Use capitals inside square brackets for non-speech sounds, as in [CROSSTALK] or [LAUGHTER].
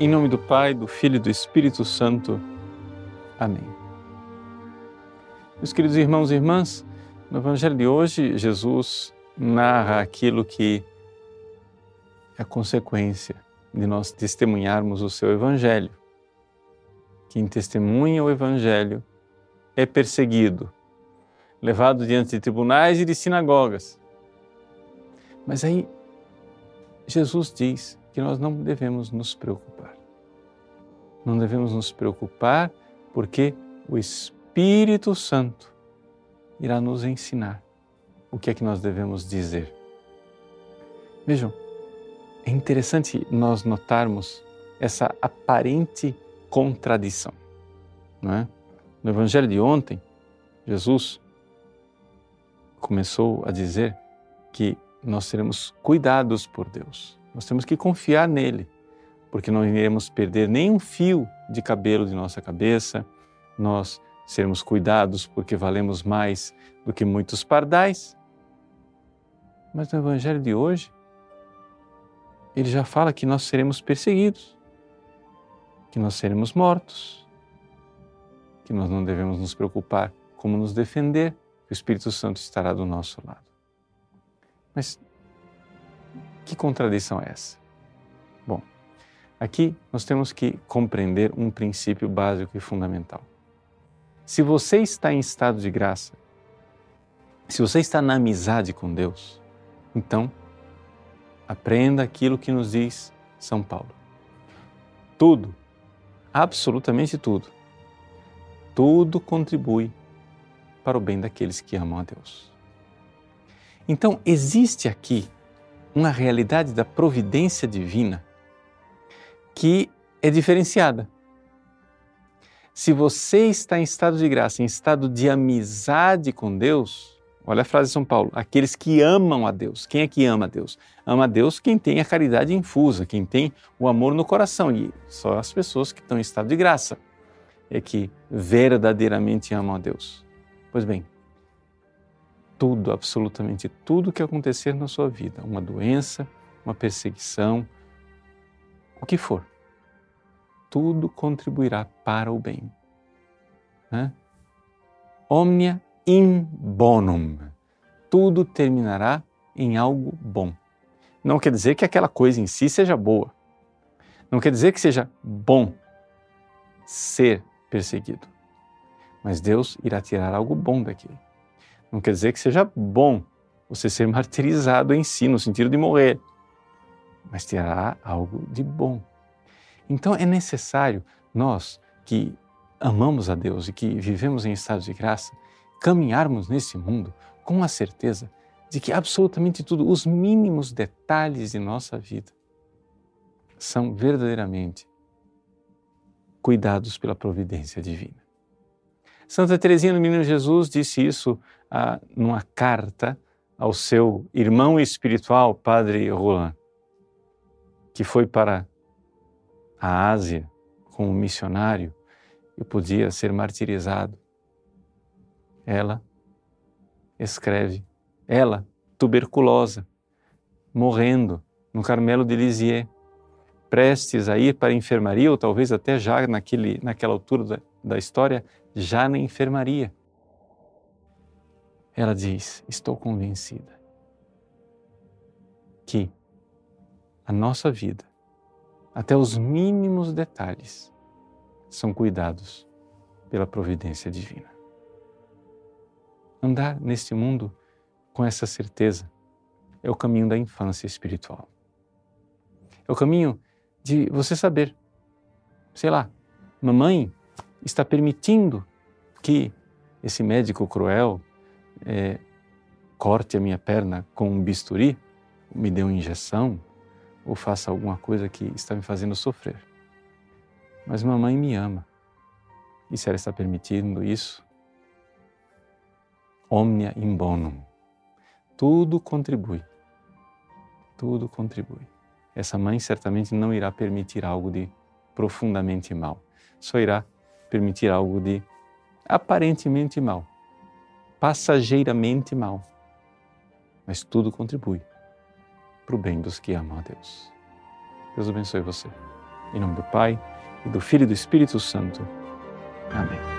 Em nome do Pai, do Filho e do Espírito Santo. Amém. Meus queridos irmãos e irmãs, no Evangelho de hoje, Jesus narra aquilo que é a consequência de nós testemunharmos o seu Evangelho. Quem testemunha o Evangelho é perseguido, levado diante de tribunais e de sinagogas. Mas aí, Jesus diz que nós não devemos nos preocupar. Não devemos nos preocupar porque o Espírito Santo irá nos ensinar o que é que nós devemos dizer. Vejam, é interessante nós notarmos essa aparente contradição. Não é? No Evangelho de ontem, Jesus começou a dizer que nós seremos cuidados por Deus. Nós temos que confiar nele, porque não iremos perder nem um fio de cabelo de nossa cabeça, nós seremos cuidados porque valemos mais do que muitos pardais. Mas no Evangelho de hoje, ele já fala que nós seremos perseguidos, que nós seremos mortos, que nós não devemos nos preocupar como nos defender, que o Espírito Santo estará do nosso lado. Mas que contradição é essa? Bom, aqui nós temos que compreender um princípio básico e fundamental. Se você está em estado de graça, se você está na amizade com Deus, então aprenda aquilo que nos diz São Paulo. Tudo, absolutamente tudo, tudo contribui para o bem daqueles que amam a Deus. Então, existe aqui uma realidade da providência divina que é diferenciada. Se você está em estado de graça, em estado de amizade com Deus, olha a frase de São Paulo: aqueles que amam a Deus. Quem é que ama a Deus? Ama a Deus quem tem a caridade infusa, quem tem o amor no coração. E só as pessoas que estão em estado de graça é que verdadeiramente amam a Deus. Pois bem, tudo, absolutamente tudo que acontecer na sua vida, uma doença, uma perseguição, o que for, tudo contribuirá para o bem. Né? Omnia in bonum. Tudo terminará em algo bom. Não quer dizer que aquela coisa em si seja boa. Não quer dizer que seja bom ser perseguido. Mas Deus irá tirar algo bom daquilo. Não quer dizer que seja bom você ser [LAUGHS] martirizado em si, no sentido de morrer, mas terá algo de bom. Então é necessário nós que amamos a Deus e que vivemos em estado de graça, caminharmos nesse mundo com a certeza de que absolutamente tudo, os mínimos detalhes de nossa vida, são verdadeiramente cuidados pela providência divina. Santa Teresinha do Menino Jesus disse isso ah, numa carta ao seu irmão espiritual, Padre Roland, que foi para a Ásia como missionário e podia ser martirizado. Ela escreve, ela, tuberculosa, morrendo no Carmelo de Lisieux, prestes a ir para a enfermaria, ou talvez até já naquele, naquela altura da, da história, já na enfermaria ela diz: Estou convencida que a nossa vida, até os mínimos detalhes, são cuidados pela providência divina. Andar neste mundo com essa certeza é o caminho da infância espiritual. É o caminho de você saber, sei lá, mamãe está permitindo que esse médico cruel é, corte a minha perna com um bisturi, me dê uma injeção ou faça alguma coisa que está me fazendo sofrer. Mas mamãe me ama. E se ela está permitindo isso, omnia in bonum. Tudo contribui. Tudo contribui. Essa mãe certamente não irá permitir algo de profundamente mal. Só irá permitir algo de aparentemente mal passageiramente mal. Mas tudo contribui para o bem dos que amam a Deus. Deus abençoe você. Em nome do Pai, e do Filho e do Espírito Santo. Amém.